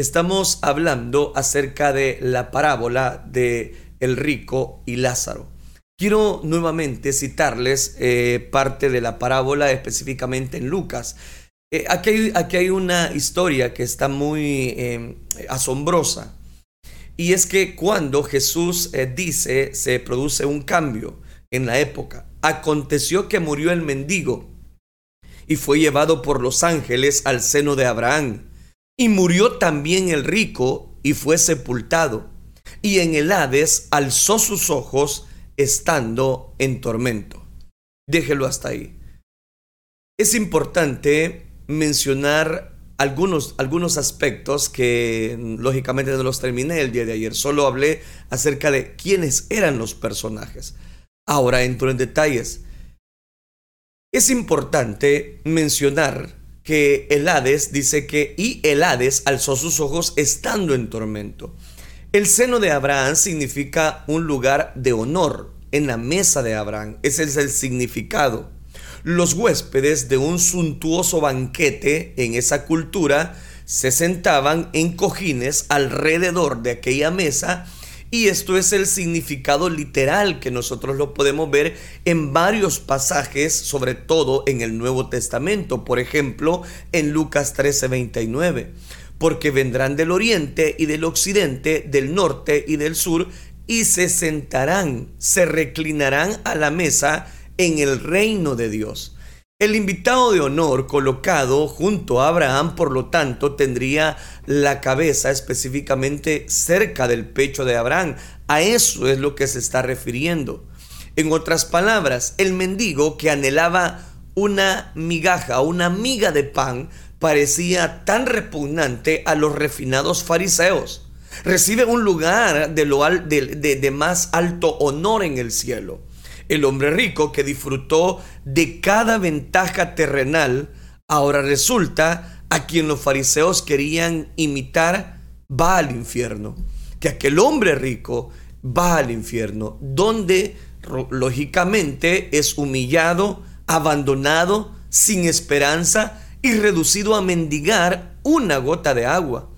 Estamos hablando acerca de la parábola de el rico y Lázaro. Quiero nuevamente citarles eh, parte de la parábola específicamente en Lucas. Eh, aquí, hay, aquí, hay, una historia que está muy em, asombrosa. Y es que cuando Jesús eh, dice, se produce un cambio en la época. Aconteció que murió el mendigo y fue llevado por los ángeles al seno de Abraham. Y murió también el rico y fue sepultado. Y en el Hades alzó sus ojos estando en tormento. Déjelo hasta ahí. Es importante mencionar algunos, algunos aspectos que lógicamente no los terminé el día de ayer. Solo hablé acerca de quiénes eran los personajes. Ahora entro en detalles. Es importante mencionar que el Hades dice que y el Hades alzó sus ojos estando en tormento. El seno de Abraham significa un lugar de honor en la mesa de Abraham. Ese es el significado. Los huéspedes de un suntuoso banquete en esa cultura se sentaban en cojines alrededor de aquella mesa y esto es el significado literal que nosotros lo podemos ver en varios pasajes, sobre todo en el Nuevo Testamento, por ejemplo, en Lucas 13:29, porque vendrán del oriente y del occidente, del norte y del sur, y se sentarán, se reclinarán a la mesa en el reino de Dios. El invitado de honor colocado junto a Abraham, por lo tanto, tendría la cabeza específicamente cerca del pecho de Abraham. A eso es lo que se está refiriendo. En otras palabras, el mendigo que anhelaba una migaja, una miga de pan, parecía tan repugnante a los refinados fariseos. Recibe un lugar de, lo de más alto honor en el cielo el hombre rico que disfrutó de cada ventaja terrenal, ahora resulta a quien los fariseos querían imitar, va al infierno. Que aquel hombre rico va al infierno, donde lógicamente es humillado, abandonado, sin esperanza y reducido a mendigar una gota de agua.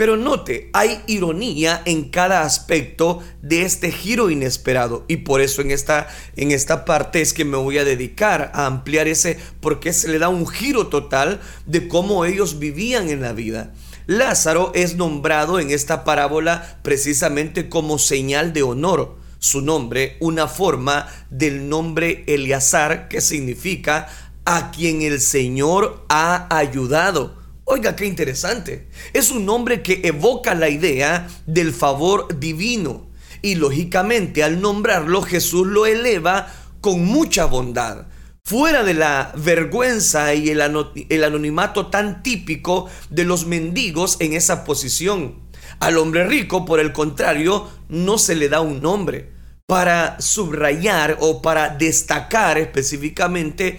Pero note, hay ironía en cada aspecto de este giro inesperado y por eso en esta, en esta parte es que me voy a dedicar a ampliar ese, porque se le da un giro total de cómo ellos vivían en la vida. Lázaro es nombrado en esta parábola precisamente como señal de honor. Su nombre, una forma del nombre Eleazar, que significa a quien el Señor ha ayudado. Oiga, qué interesante. Es un nombre que evoca la idea del favor divino. Y lógicamente al nombrarlo Jesús lo eleva con mucha bondad. Fuera de la vergüenza y el, anonimato tan típico de los mendigos en esa posición. Al hombre rico, por el contrario, no se le da un nombre para subrayar o para destacar específicamente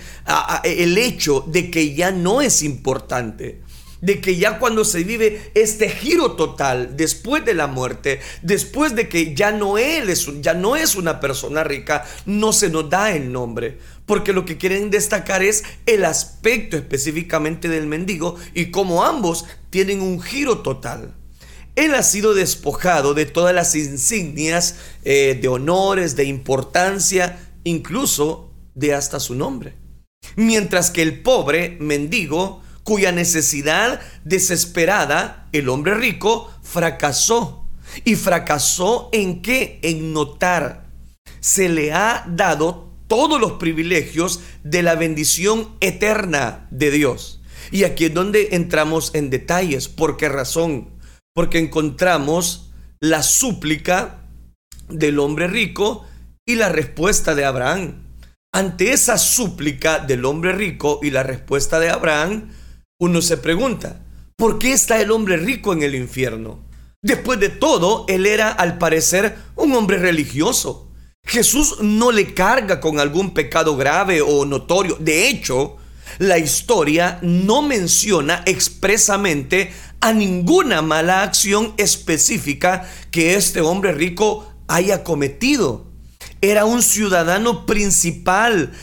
el hecho de que ya no es importante de que ya cuando se vive este giro total después de la muerte, después de que ya no él es ya no es una persona rica, no se nos da el nombre, porque lo que quieren destacar es el aspecto específicamente del mendigo y como ambos tienen un giro total. Él ha sido despojado de todas las insignias eh, de honores, de importancia, incluso de hasta su nombre. Mientras que el pobre mendigo cuya necesidad desesperada el hombre rico fracasó. ¿Y fracasó en qué? En notar. Se le ha dado todos los privilegios de la bendición eterna de Dios. Y aquí es donde entramos en detalles. ¿Por qué razón? Porque encontramos la súplica del hombre rico y la respuesta de Abraham. Ante esa súplica del hombre rico y la respuesta de Abraham, uno se pregunta, ¿por qué está el hombre rico en el infierno? Después de todo, él era al parecer un hombre religioso. Jesús no le carga con algún pecado grave o notorio. De hecho, la historia no menciona expresamente a ninguna mala acción específica que este hombre rico haya cometido. Era un ciudadano principal,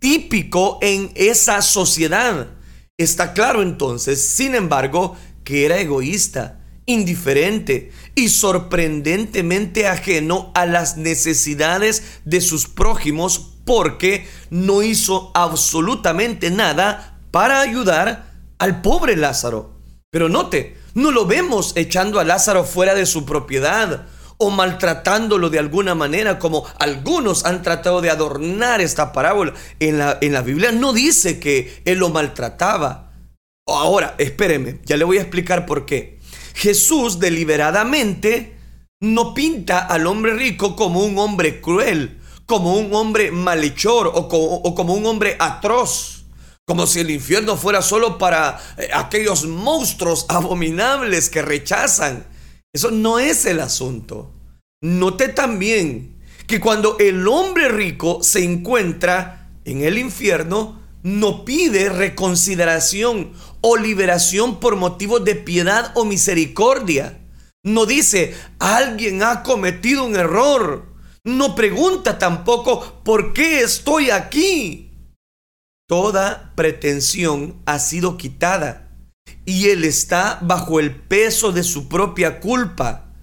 típico en esa sociedad. Está claro entonces, sin embargo, que era egoísta indiferente y sorprendentemente ajeno a las necesidades de sus prójimos porque no hizo absolutamente nada para ayudar al pobre Lázaro. Pero note, no lo vemos echando a Lázaro fuera de su propiedad o maltratándolo de alguna manera, como algunos han tratado de adornar esta parábola. En la, en Biblia no dice que él lo maltrataba. Ahora, espéreme, ya le voy a explicar por qué. Jesús deliberadamente no pinta al hombre rico como un hombre cruel, como un hombre malhechor o como, o como un hombre atroz como si el infierno fuera solo para eh, aquellos monstruos abominables que rechazan eso no es el asunto. Note también que cuando el hombre rico se encuentra en el infierno, no pide reconsideración o liberación por motivos de piedad o misericordia. No dice, alguien ha cometido un error. No pregunta tampoco, ¿por qué estoy aquí? Toda pretensión ha sido quitada y él está bajo el peso de su propia culpa.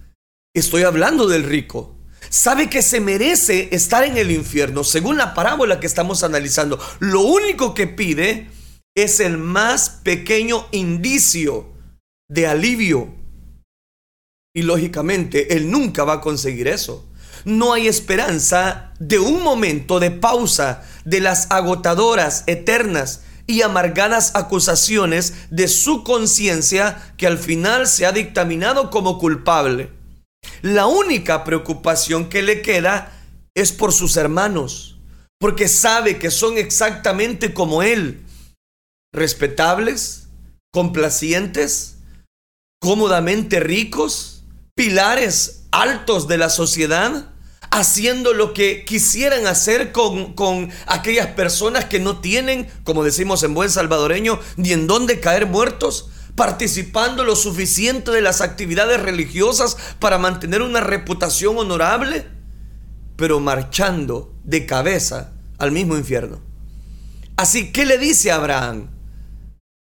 Estoy hablando del rico. Sabe que se merece estar en el infierno, según la parábola que estamos analizando. Lo único que pide es el más pequeño indicio de alivio. Y lógicamente, él nunca va a conseguir eso. No hay esperanza de un momento de pausa de las agotadoras, eternas y amargadas acusaciones de su conciencia que al final se ha dictaminado como culpable. La única preocupación que le queda es por sus hermanos, porque sabe que son exactamente como él, respetables, complacientes, cómodamente ricos, pilares altos de la sociedad, haciendo lo que quisieran hacer con, con, aquellas personas que no tienen, como decimos en buen salvadoreño, ni en dónde caer muertos, participando lo suficiente de las actividades religiosas para mantener una reputación honorable, pero marchando de cabeza al mismo infierno. Así que le dice a Abraham,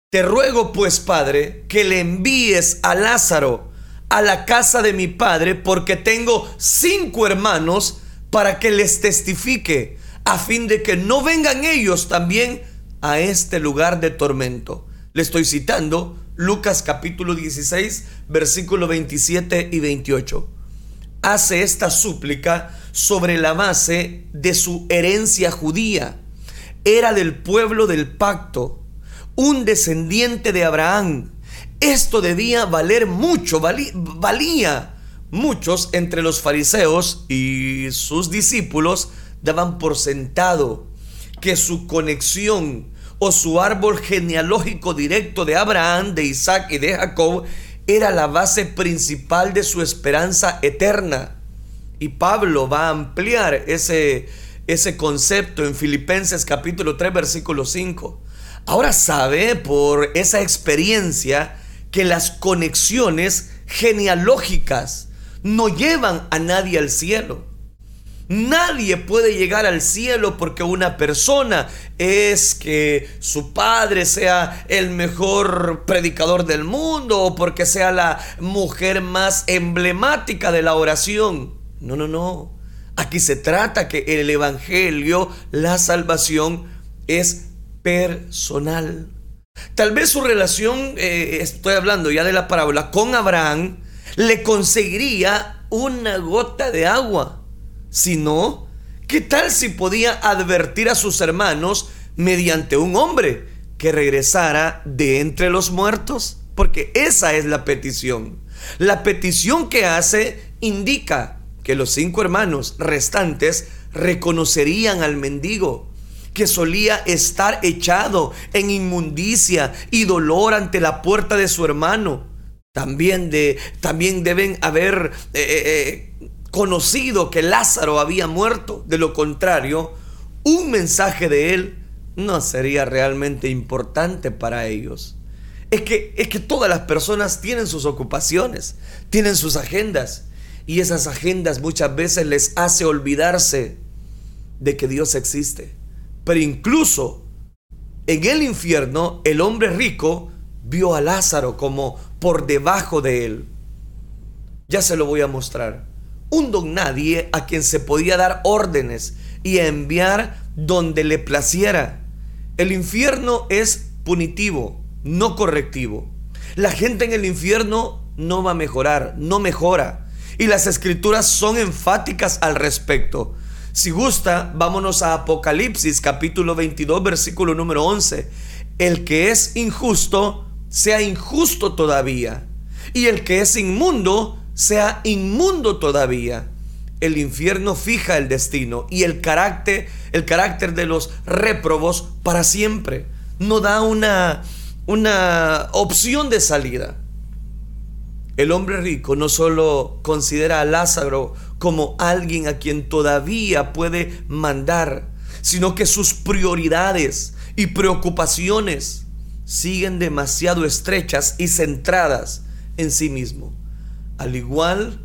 te ruego pues, Padre, que le envíes a Lázaro, a la casa de mi padre porque tengo cinco hermanos para que les testifique, a fin de que no vengan ellos también a este lugar de tormento. Le estoy citando Lucas capítulo 16, versículo 27 y 28. Hace esta súplica sobre la base de su herencia judía. Era del pueblo del pacto, un descendiente de Abraham esto debía valer mucho, valía. Muchos entre los fariseos y sus discípulos daban por sentado que su conexión o su árbol genealógico directo de Abraham, de Isaac y de Jacob era la base principal de su esperanza eterna. Y Pablo va a ampliar ese, ese concepto en Filipenses capítulo 3 versículo 5. Ahora sabe por esa experiencia que las conexiones genealógicas no llevan a nadie al cielo. Nadie puede llegar al cielo porque una persona es que su padre sea el mejor predicador del mundo o porque sea la mujer más emblemática de la oración. No, no, no. Aquí se trata que el Evangelio, la salvación, es personal. Tal vez su relación, eh, estoy hablando ya de la parábola, con Abraham, le conseguiría una gota de agua. Si no, ¿qué tal si podía advertir a sus hermanos mediante un hombre que regresara de entre los muertos? Porque esa es la petición. La petición que hace indica que los cinco hermanos restantes reconocerían al mendigo que solía estar echado en inmundicia y dolor ante la puerta de su hermano. También, de, también deben haber eh, eh, eh, conocido que Lázaro había muerto. De lo contrario, un mensaje de él no sería realmente importante para ellos. Es que, es que todas las personas tienen sus ocupaciones, tienen sus agendas. Y esas agendas muchas veces les hace olvidarse de que Dios existe. Pero incluso en el infierno, el hombre rico vio a Lázaro como por debajo de él. Ya se lo voy a mostrar. Un don nadie a quien se podía dar órdenes y enviar donde le placiera. El infierno es punitivo, no correctivo. La gente en el infierno no va a mejorar, no mejora. Y las escrituras son enfáticas al respecto. Si gusta, vámonos a Apocalipsis capítulo 22 versículo número 11. El que es injusto, sea injusto todavía. Y el que es inmundo, sea inmundo todavía. El infierno fija el destino y el carácter, el carácter de los réprobos para siempre. No da una, una opción de salida. El hombre rico no solo considera a Lázaro como alguien a quien todavía puede mandar, sino que sus prioridades y preocupaciones siguen demasiado estrechas y centradas en sí mismo. Al igual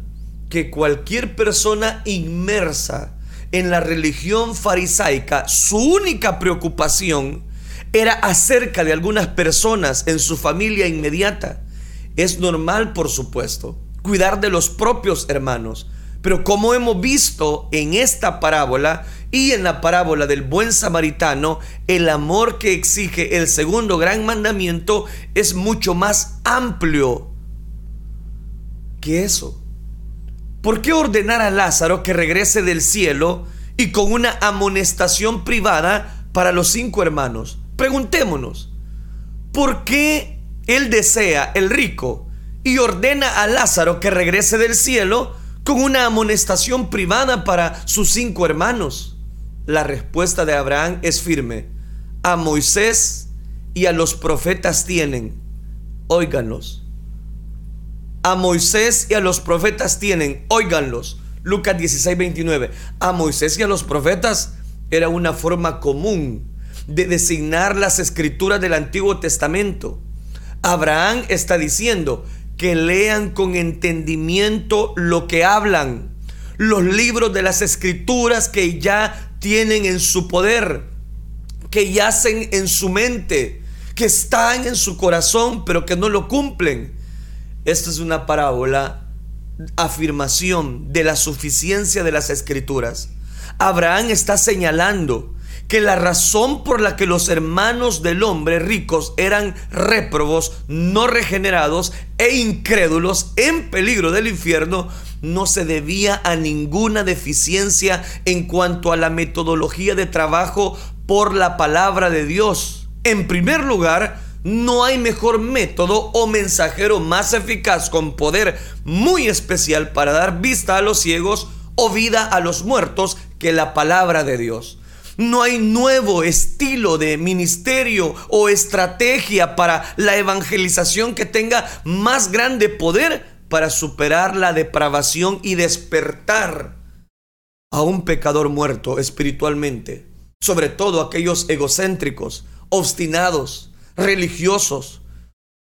que cualquier persona inmersa en la religión farisaica, su única preocupación era acerca de algunas personas en su familia inmediata es normal, por supuesto, cuidar de los propios hermanos. Pero como hemos visto en esta parábola y en la parábola del buen samaritano, el amor que exige el segundo gran mandamiento es mucho más amplio que eso. ¿Por qué ordenar a Lázaro que regrese del cielo y con una amonestación privada para los cinco hermanos? Preguntémonos, ¿por qué él desea, el rico, y ordena a Lázaro que regrese del cielo con una amonestación privada para sus cinco hermanos. La respuesta de Abraham es firme. A Moisés y a los profetas tienen. Óiganlos. A Moisés y a los profetas tienen. Óiganlos. Lucas 16, 29. A Moisés y a los profetas era una forma común de designar las escrituras del Antiguo Testamento. Abraham está diciendo que lean con entendimiento lo que hablan, los libros de las escrituras que ya tienen en su poder, que yacen en su mente, que están en su corazón, pero que no lo cumplen. Esta es una parábola, afirmación de la suficiencia de las escrituras. Abraham está señalando que la razón por la que los hermanos del hombre ricos eran réprobos, no regenerados e incrédulos en peligro del infierno no se debía a ninguna deficiencia en cuanto a la metodología de trabajo por la palabra de Dios. En primer lugar, no hay mejor método o mensajero más eficaz con poder muy especial para dar vista a los ciegos o vida a los muertos que la palabra de Dios. No hay nuevo estilo de ministerio o estrategia para la evangelización que tenga más grande poder para superar la depravación y despertar a un pecador muerto espiritualmente. Sobre todo aquellos egocéntricos, obstinados, religiosos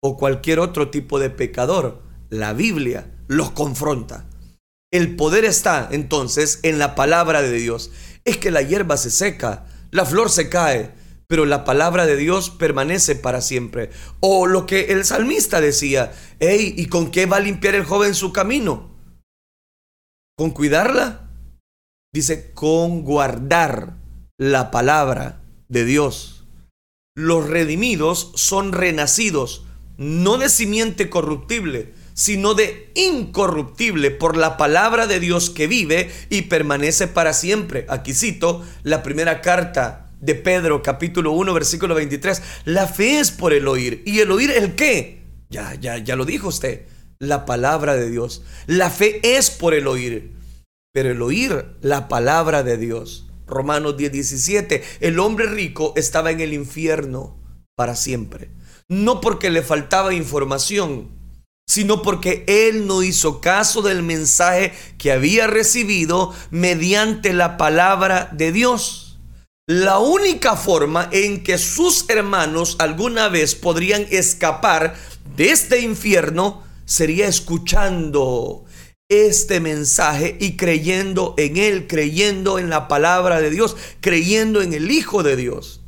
o cualquier otro tipo de pecador. La Biblia los confronta. El poder está entonces en la palabra de Dios es que la hierba se seca, la flor se cae, pero la palabra de Dios permanece para siempre. O lo que el salmista decía, ¿y con qué va a limpiar el joven su camino? ¿Con cuidarla? Dice, con guardar la palabra de Dios. Los redimidos son renacidos, no de simiente corruptible, sino de incorruptible por la palabra de Dios que vive y permanece para siempre. Aquí cito la primera carta de Pedro, capítulo 1, versículo 23. La fe es por el oír. ¿Y el oír el qué? Ya, ya, ya lo dijo usted. La palabra de Dios. La fe es por el oír. Pero el oír la palabra de Dios. Romanos 10, 17. El hombre rico estaba en el infierno para siempre. No porque le faltaba información, sino porque él no hizo caso del mensaje que había recibido mediante la palabra de Dios. La única forma en que sus hermanos alguna vez podrían escapar de este infierno sería escuchando este mensaje y creyendo en él, creyendo en la palabra de Dios, creyendo en el Hijo de Dios.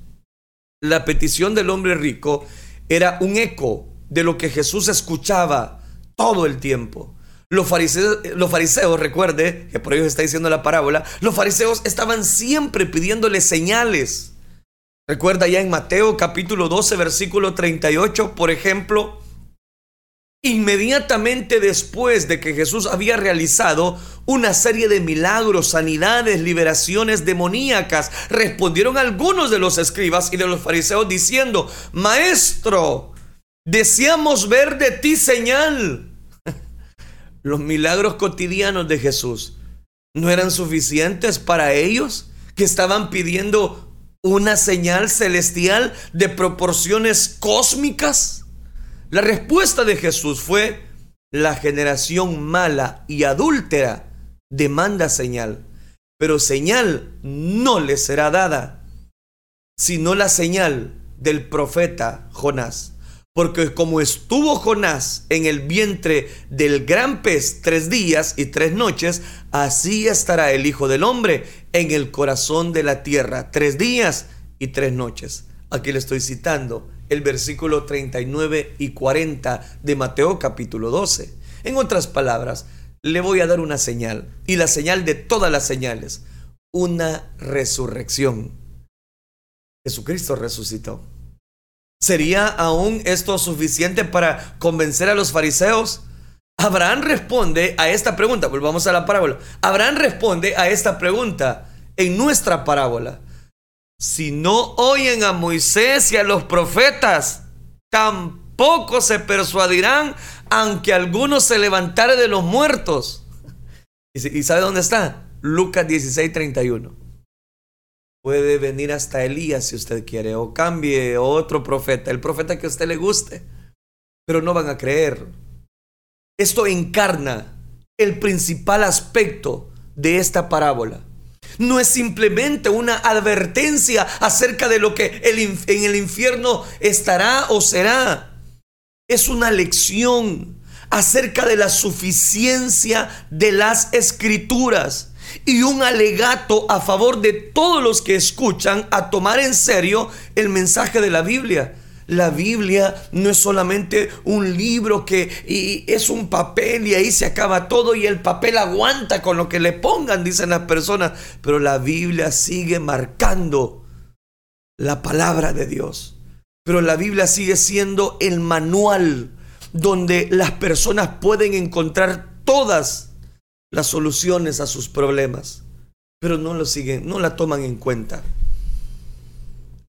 La petición del hombre rico era un eco de lo que Jesús escuchaba todo el tiempo. Los fariseos, los fariseos, recuerde, que por ello está diciendo la parábola, los fariseos estaban siempre pidiéndole señales. Recuerda ya en Mateo capítulo 12, versículo 38, por ejemplo, Inmediatamente después de que Jesús había realizado una serie de milagros, sanidades, liberaciones demoníacas, respondieron algunos de los escribas y de los fariseos diciendo, Maestro, deseamos ver de ti señal. Los milagros cotidianos de Jesús no eran suficientes para ellos que estaban pidiendo una señal celestial de proporciones cósmicas. La respuesta de Jesús fue, la generación mala y adúltera demanda señal, pero señal no le será dada, sino la señal del profeta Jonás. Porque como estuvo Jonás en el vientre del gran pez tres días y tres noches, así estará el Hijo del Hombre en el corazón de la tierra, tres días y tres noches. Aquí le estoy citando el versículo 39 y 40 de Mateo capítulo 12. En otras palabras, le voy a dar una señal, y la señal de todas las señales, una resurrección. Jesucristo resucitó. ¿Sería aún esto suficiente para convencer a los fariseos? Abraham responde a esta pregunta, volvamos a la parábola. Abraham responde a esta pregunta en nuestra parábola. Si no oyen a Moisés y a los profetas, tampoco se persuadirán, aunque algunos se levantare de los muertos. ¿Y sabe dónde está? Lucas 16, 31. Puede venir hasta Elías si usted quiere, o cambie otro profeta, el profeta que a usted le guste, pero no van a creer. Esto encarna el principal aspecto de esta parábola no es simplemente una advertencia acerca de lo que en el infierno estará o será. Es una lección acerca de la suficiencia de las escrituras y un alegato a favor de todos los que escuchan a tomar en serio el mensaje de la Biblia. La Biblia no es solamente un libro que es un papel y ahí se acaba todo y el papel aguanta con lo que le pongan, dicen las personas, pero la Biblia sigue marcando la palabra de Dios. Pero la Biblia sigue siendo el manual donde las personas pueden encontrar todas las soluciones a sus problemas, pero no lo siguen, no la toman en cuenta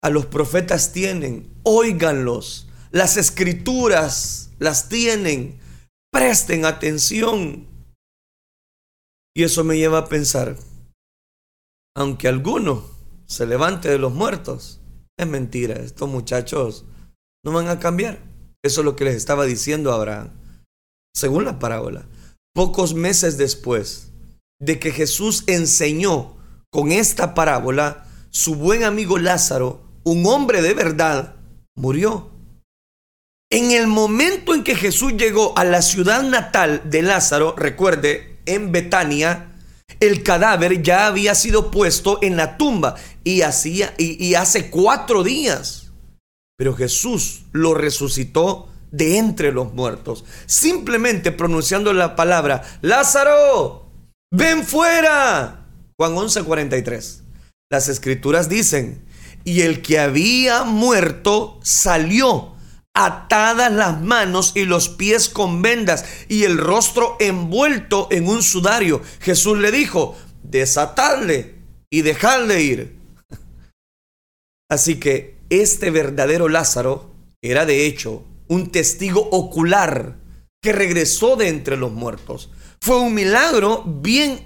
a los profetas tienen, óiganlos. Las escrituras las tienen, presten atención. Y eso me lleva a pensar, aunque alguno se levante de los muertos, es mentira, estos muchachos no van a cambiar. Eso es lo que les estaba diciendo Abraham. Según la parábola, pocos meses después de que Jesús enseñó con esta parábola, su buen amigo Lázaro un hombre de verdad, murió. En el momento en que Jesús llegó a la ciudad natal de Lázaro, recuerde, en Betania, el cadáver ya había sido puesto en la tumba y, hacía, y, hace cuatro días. Pero Jesús lo resucitó de entre los muertos, simplemente pronunciando la palabra, Lázaro, ven fuera. Juan 11:43. Las escrituras dicen, y el que había muerto salió atadas las manos y los pies con vendas y el rostro envuelto en un sudario. Jesús le dijo, desatadle y dejadle ir. Así que este verdadero Lázaro era de hecho un testigo ocular que regresó de entre los muertos. Fue un milagro bien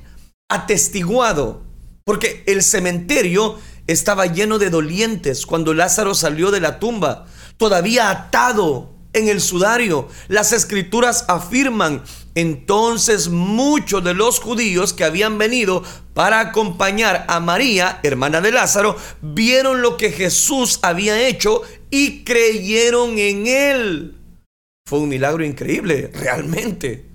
atestiguado, porque el cementerio estaba lleno de dolientes cuando Lázaro salió de la tumba, todavía atado en el sudario. Las escrituras afirman, entonces muchos de los judíos que habían venido para acompañar a María, hermana de Lázaro, vieron lo que Jesús había hecho y creyeron en él. Fue un milagro increíble, realmente.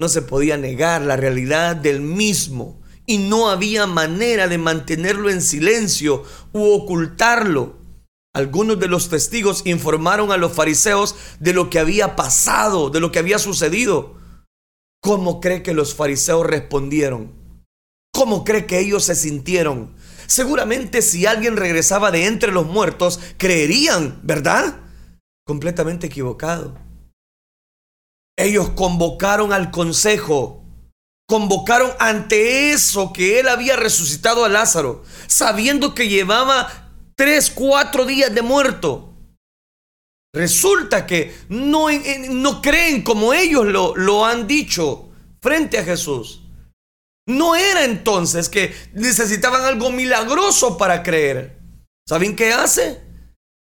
No se podía negar la realidad del mismo y no había manera de mantenerlo en silencio u ocultarlo. Algunos de los testigos informaron a los fariseos de lo que había pasado, de lo que había sucedido. ¿Cómo cree que los fariseos respondieron? ¿Cómo cree que ellos se sintieron? Seguramente si alguien regresaba de entre los muertos, creerían, ¿verdad? Completamente equivocado. Ellos convocaron al consejo, convocaron ante eso que él había resucitado a Lázaro, sabiendo que llevaba tres, cuatro días de muerto. Resulta que no, no creen como ellos lo, lo han dicho frente a Jesús. No era entonces que necesitaban algo milagroso para creer. ¿Saben qué hace?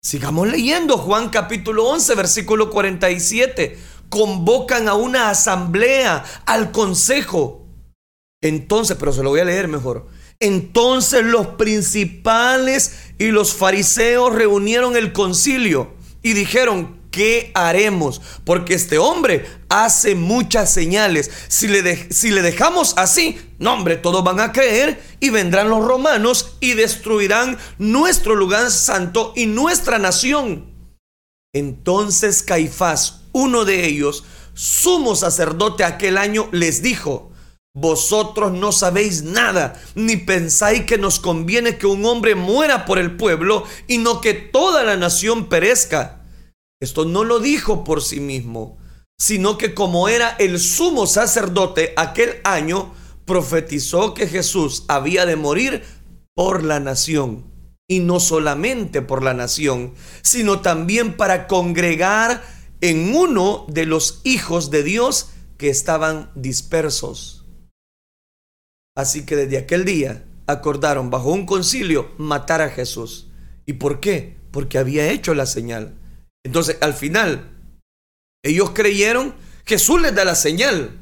Sigamos leyendo Juan capítulo 11, versículo 47. Convocan a una asamblea, al consejo. Entonces, pero se lo voy a leer mejor. Entonces los principales y los fariseos reunieron el concilio y dijeron, ¿qué haremos? Porque este hombre hace muchas señales. Si le, si le dejamos así, no hombre, todos van a creer y vendrán los romanos y destruirán nuestro lugar santo y nuestra nación. Entonces Caifás, uno de ellos, sumo sacerdote aquel año, les dijo, vosotros no sabéis nada, ni pensáis que nos conviene que un hombre muera por el pueblo y no que toda la nación perezca. Esto no lo dijo por sí mismo, sino que como era el sumo sacerdote aquel año, profetizó que Jesús había de morir por la nación. Y no solamente por la nación, sino también para congregar en uno de los hijos de Dios que estaban dispersos. Así que desde aquel día acordaron bajo un concilio matar a Jesús. ¿Y por qué? Porque había hecho la señal. Entonces, al final, ellos creyeron, Jesús les da la señal.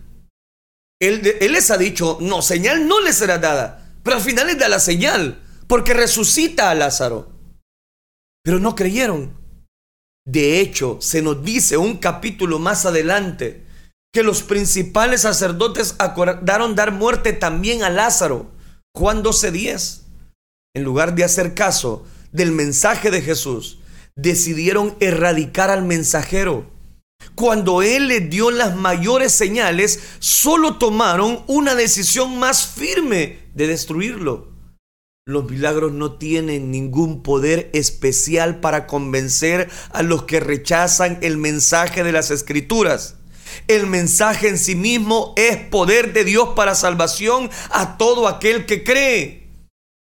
Él, él, les ha dicho, no, señal no les será dada. Pero al final les da la señal, porque resucita a Lázaro. Pero no creyeron. De hecho, se nos dice un capítulo más adelante que los principales sacerdotes acordaron dar muerte también a Lázaro. Juan 12:10. En lugar de hacer caso del mensaje de Jesús, decidieron erradicar al mensajero. Cuando él les dio las mayores señales, solo tomaron una decisión más firme de destruirlo. Los milagros no tienen ningún poder especial para convencer a los que rechazan el mensaje de las escrituras. El mensaje en sí mismo es poder de Dios para salvación a todo aquel que cree.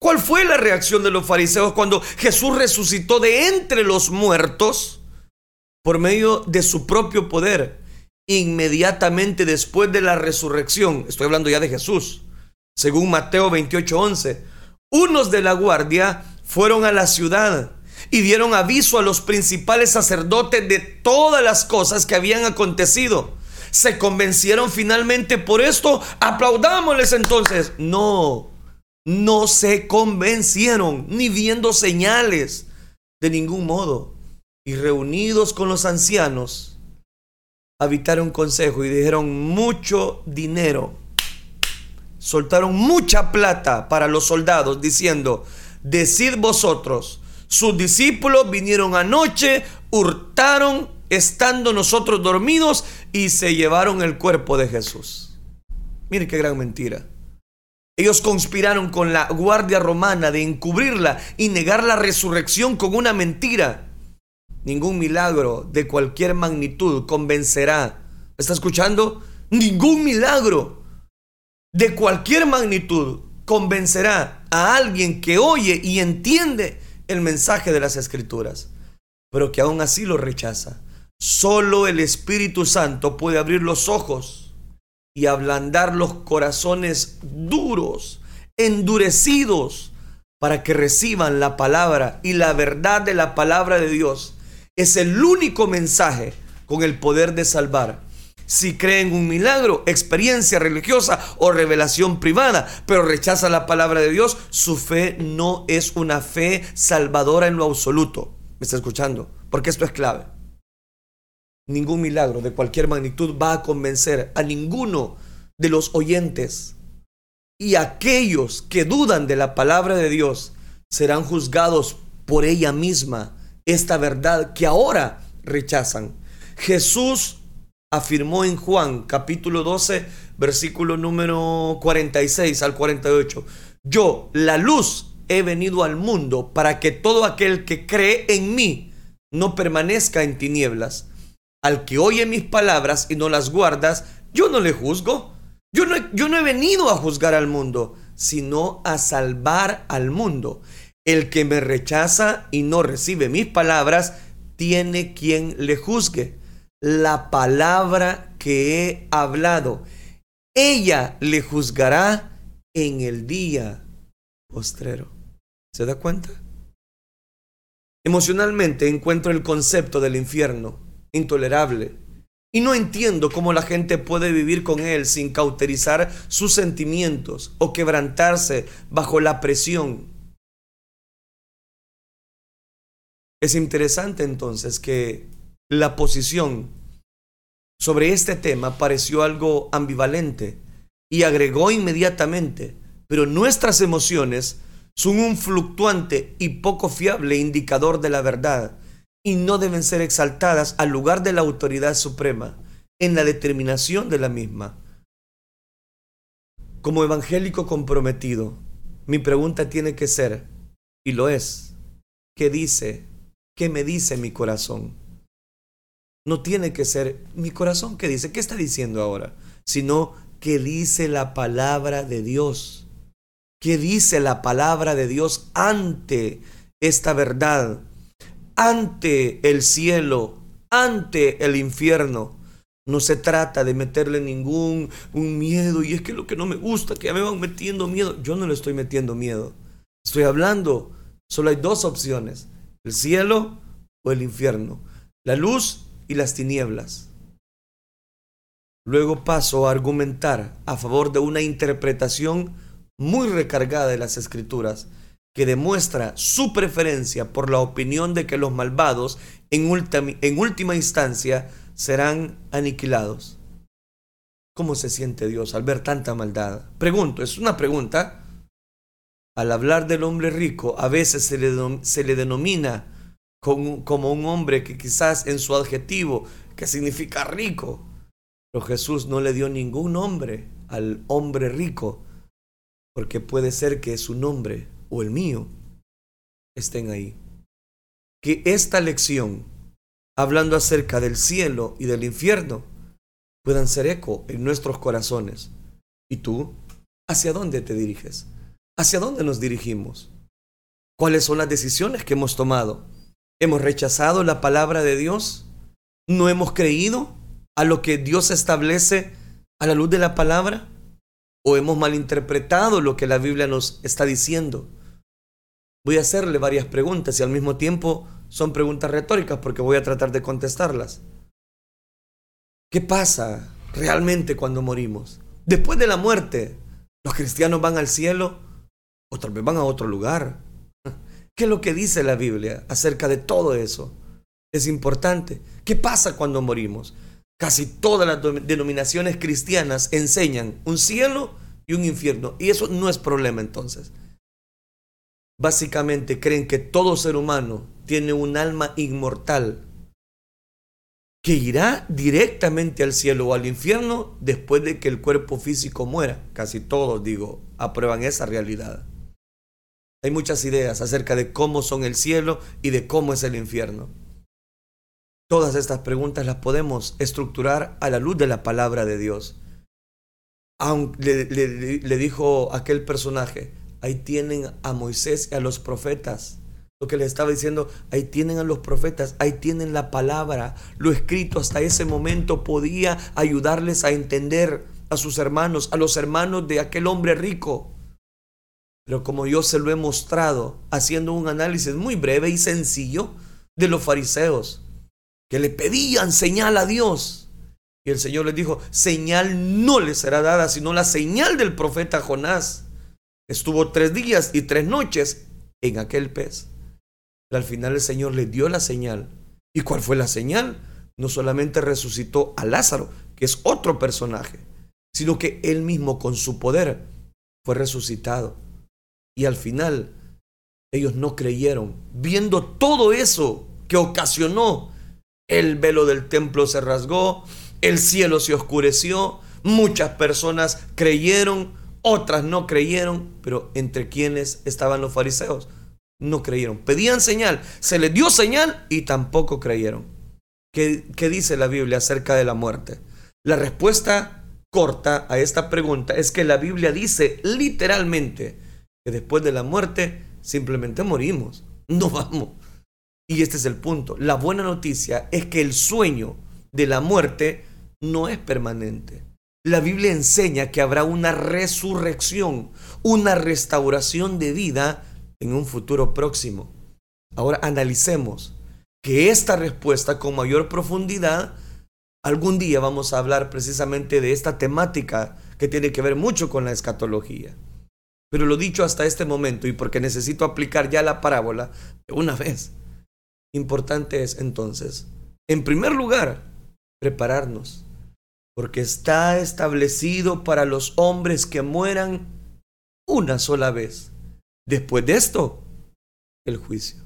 ¿Cuál fue la reacción de los fariseos cuando Jesús resucitó de entre los muertos por medio de su propio poder? Inmediatamente después de la resurrección, estoy hablando ya de Jesús, según Mateo 28:11, unos de la guardia fueron a la ciudad y dieron aviso a los principales sacerdotes de todas las cosas que habían acontecido. Se convencieron finalmente por esto, aplaudámosles entonces. No, no se convencieron ni viendo señales de ningún modo. Y reunidos con los ancianos, habitaron consejo y dijeron mucho dinero. Soltaron mucha plata para los soldados diciendo, decid vosotros, sus discípulos vinieron anoche, hurtaron estando nosotros dormidos y se llevaron el cuerpo de Jesús. Mire qué gran mentira. Ellos conspiraron con la guardia romana de encubrirla y negar la resurrección con una mentira. Ningún milagro de cualquier magnitud convencerá. ¿Está escuchando? Ningún milagro de cualquier magnitud convencerá a alguien que oye y entiende el mensaje de las escrituras, pero que aún así lo rechaza. Solo el Espíritu Santo puede abrir los ojos y ablandar los corazones duros, endurecidos, para que reciban la palabra y la verdad de la palabra de Dios. Es el único mensaje con el poder de salvar si cree en un milagro, experiencia religiosa o revelación privada, pero rechaza la palabra de Dios, su fe no es una fe salvadora en lo absoluto. ¿Me está escuchando? Porque esto es clave. Ningún milagro de cualquier magnitud va a convencer a ninguno de los oyentes. Y aquellos que dudan de la palabra de Dios serán juzgados por ella misma, esta verdad que ahora rechazan. Jesús afirmó en Juan capítulo 12, versículo número 46 al 48, yo, la luz, he venido al mundo para que todo aquel que cree en mí no permanezca en tinieblas. Al que oye mis palabras y no las guardas, yo no le juzgo. Yo no, yo no he venido a juzgar al mundo, sino a salvar al mundo. El que me rechaza y no recibe mis palabras, tiene quien le juzgue. La palabra que he hablado, ella le juzgará en el día postrero. ¿Se da cuenta? Emocionalmente encuentro el concepto del infierno intolerable y no entiendo cómo la gente puede vivir con él sin cauterizar sus sentimientos o quebrantarse bajo la presión. Es interesante entonces que la posición sobre este tema pareció algo ambivalente y agregó inmediatamente, pero nuestras emociones son un fluctuante y poco fiable indicador de la verdad y no deben ser exaltadas al lugar de la autoridad suprema en la determinación de la misma. Como evangélico comprometido, mi pregunta tiene que ser, y lo es, ¿qué dice? ¿Qué me dice mi corazón? No tiene que ser mi corazón ¿qué dice, ¿qué está diciendo ahora? Sino ¿qué dice la palabra de Dios? ¿Qué dice la palabra de Dios ante esta verdad? Ante el cielo, ante el infierno. No se trata de meterle ningún un miedo y es que lo que no me gusta, que me van metiendo miedo. Yo no le estoy metiendo miedo. Estoy hablando, solo hay dos opciones, el cielo o el infierno, la luz y las tinieblas. Luego paso a argumentar a favor de una interpretación muy recargada de las escrituras que demuestra su preferencia por la opinión de que los malvados en, última instancia serán aniquilados. ¿Cómo se siente Dios al ver tanta maldad? Pregunto, es una pregunta. Al hablar del hombre rico, a veces se le, se le denomina como un hombre que quizás en su adjetivo, que significa rico, pero Jesús no le dio ningún nombre al hombre rico, porque puede ser que su nombre o el mío estén ahí. Que esta lección, hablando acerca del cielo y del infierno, puedan ser eco en nuestros corazones. ¿Y tú? ¿Hacia dónde te diriges? ¿Hacia dónde nos dirigimos? ¿Cuáles son las decisiones que hemos tomado? ¿Hemos rechazado la palabra de Dios? ¿No hemos creído a lo que Dios establece a la luz de la palabra? ¿O hemos malinterpretado lo que la Biblia nos está diciendo? Voy a hacerle varias preguntas y al mismo tiempo son preguntas retóricas porque voy a tratar de contestarlas. ¿Qué pasa realmente cuando morimos? Después de la muerte, ¿los cristianos van al cielo o tal vez van a otro lugar? ¿Qué es lo que dice la Biblia acerca de todo eso? Es importante. ¿Qué pasa cuando morimos? Casi todas las denominaciones cristianas enseñan un cielo y un infierno. Y eso no es problema entonces básicamente creen que todo ser humano tiene un alma inmortal que irá directamente al cielo o al infierno después de que el cuerpo físico muera. Casi todos, digo, aprueban esa realidad. Hay muchas ideas acerca de cómo son el cielo y de cómo es el infierno. Todas estas preguntas las podemos estructurar a la luz de la palabra de Dios. Aunque le, le dijo aquel personaje, ahí tienen a Moisés y a los profetas. Lo que le estaba diciendo, ahí tienen a los profetas, ahí tienen la palabra. Lo escrito hasta ese momento podía ayudarles a entender a sus hermanos, a los hermanos de aquel hombre rico. Pero como yo se lo he mostrado, haciendo un análisis muy breve y sencillo de los fariseos, que le pedían señal a Dios. Y el Señor les dijo, señal no les será dada, sino la señal del profeta Jonás. Estuvo tres días y tres noches en aquel pez. al final el Señor le dio la señal. ¿Y cuál fue la señal? No solamente resucitó a Lázaro, que es otro personaje, sino que él mismo con su poder fue resucitado. Y al final ellos no creyeron. Viendo todo eso que ocasionó, el velo del templo se rasgó, el cielo se oscureció, muchas personas creyeron, otras no creyeron, pero entre quienes estaban los fariseos no creyeron. Pedían señal, se les dio señal y tampoco creyeron. ¿Qué, ¿Qué, dice la Biblia acerca de la muerte? La respuesta corta a esta pregunta es que la Biblia dice literalmente que después de la muerte simplemente morimos, no vamos. Y este es el punto. La buena noticia es que el sueño de la muerte no es permanente. La Biblia enseña que habrá una resurrección, una restauración de vida en un futuro próximo. Ahora analicemos que esta respuesta con mayor profundidad, algún día vamos a hablar precisamente de esta temática que tiene que ver mucho con la escatología. Pero lo dicho hasta este momento y porque necesito aplicar ya la parábola una vez, importante es entonces, en primer lugar, prepararnos, porque está establecido para los hombres que mueran una sola vez Después de esto, el juicio.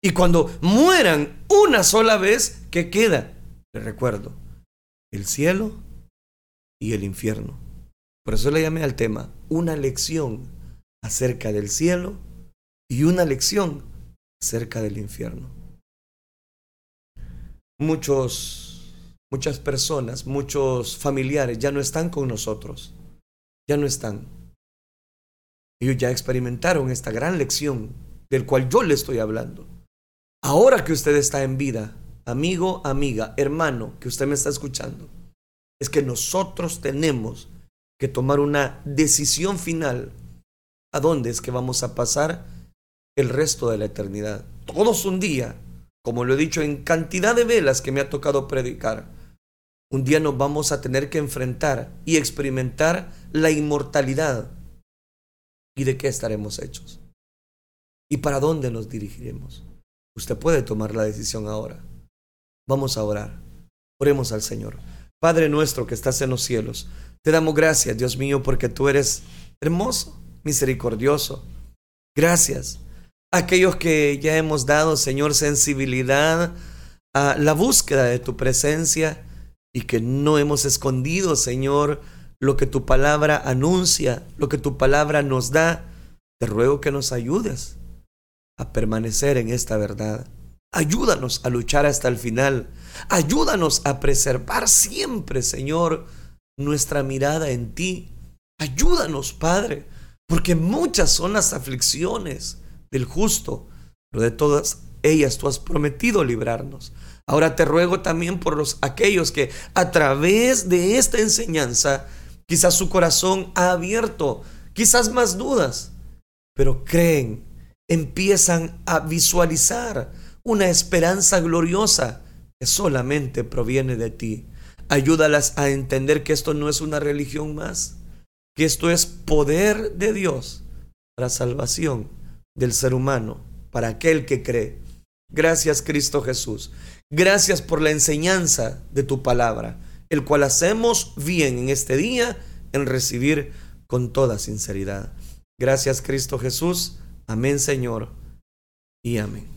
Y cuando mueran una sola vez, ¿qué queda? Le recuerdo, el cielo y el infierno. Por eso le llamé al tema una lección acerca del cielo y una lección acerca del infierno. Muchos, muchas personas, muchos familiares ya no están con nosotros, ya no están. Ellos ya experimentaron esta gran lección del cual yo le estoy hablando. Ahora que usted está en vida, amigo, amiga, hermano, que usted me está escuchando, es que nosotros tenemos que tomar una decisión final a dónde es que vamos a pasar el resto de la eternidad. Todos un día, como lo he dicho en cantidad de velas que me ha tocado predicar, un día nos vamos a tener que enfrentar y experimentar la inmortalidad ¿Y de qué estaremos hechos? ¿Y para dónde nos dirigiremos? Usted puede tomar la decisión ahora. Vamos a orar. Oremos al Señor. Padre nuestro que estás en los cielos, te damos gracias, Dios mío, porque tú eres hermoso, misericordioso. Gracias. Aquellos que ya hemos dado, Señor, sensibilidad a la búsqueda de tu presencia y que no hemos escondido, Señor, lo que tu palabra anuncia, lo que tu palabra nos da, te ruego que nos ayudes a permanecer en esta verdad. Ayúdanos a luchar hasta el final. Ayúdanos a preservar siempre, Señor, nuestra mirada en ti. Ayúdanos, Padre, porque muchas son las aflicciones del justo, pero de todas ellas tú has prometido librarnos. Ahora te ruego también por los aquellos que a través de esta enseñanza Quizás su corazón ha abierto, quizás más dudas, pero creen, empiezan a visualizar una esperanza gloriosa que solamente proviene de ti. Ayúdalas a entender que esto no es una religión más, que esto es poder de Dios para salvación del ser humano, para aquel que cree. Gracias Cristo Jesús. Gracias por la enseñanza de tu palabra el cual hacemos bien en este día en recibir con toda sinceridad. Gracias Cristo Jesús. Amén Señor y amén.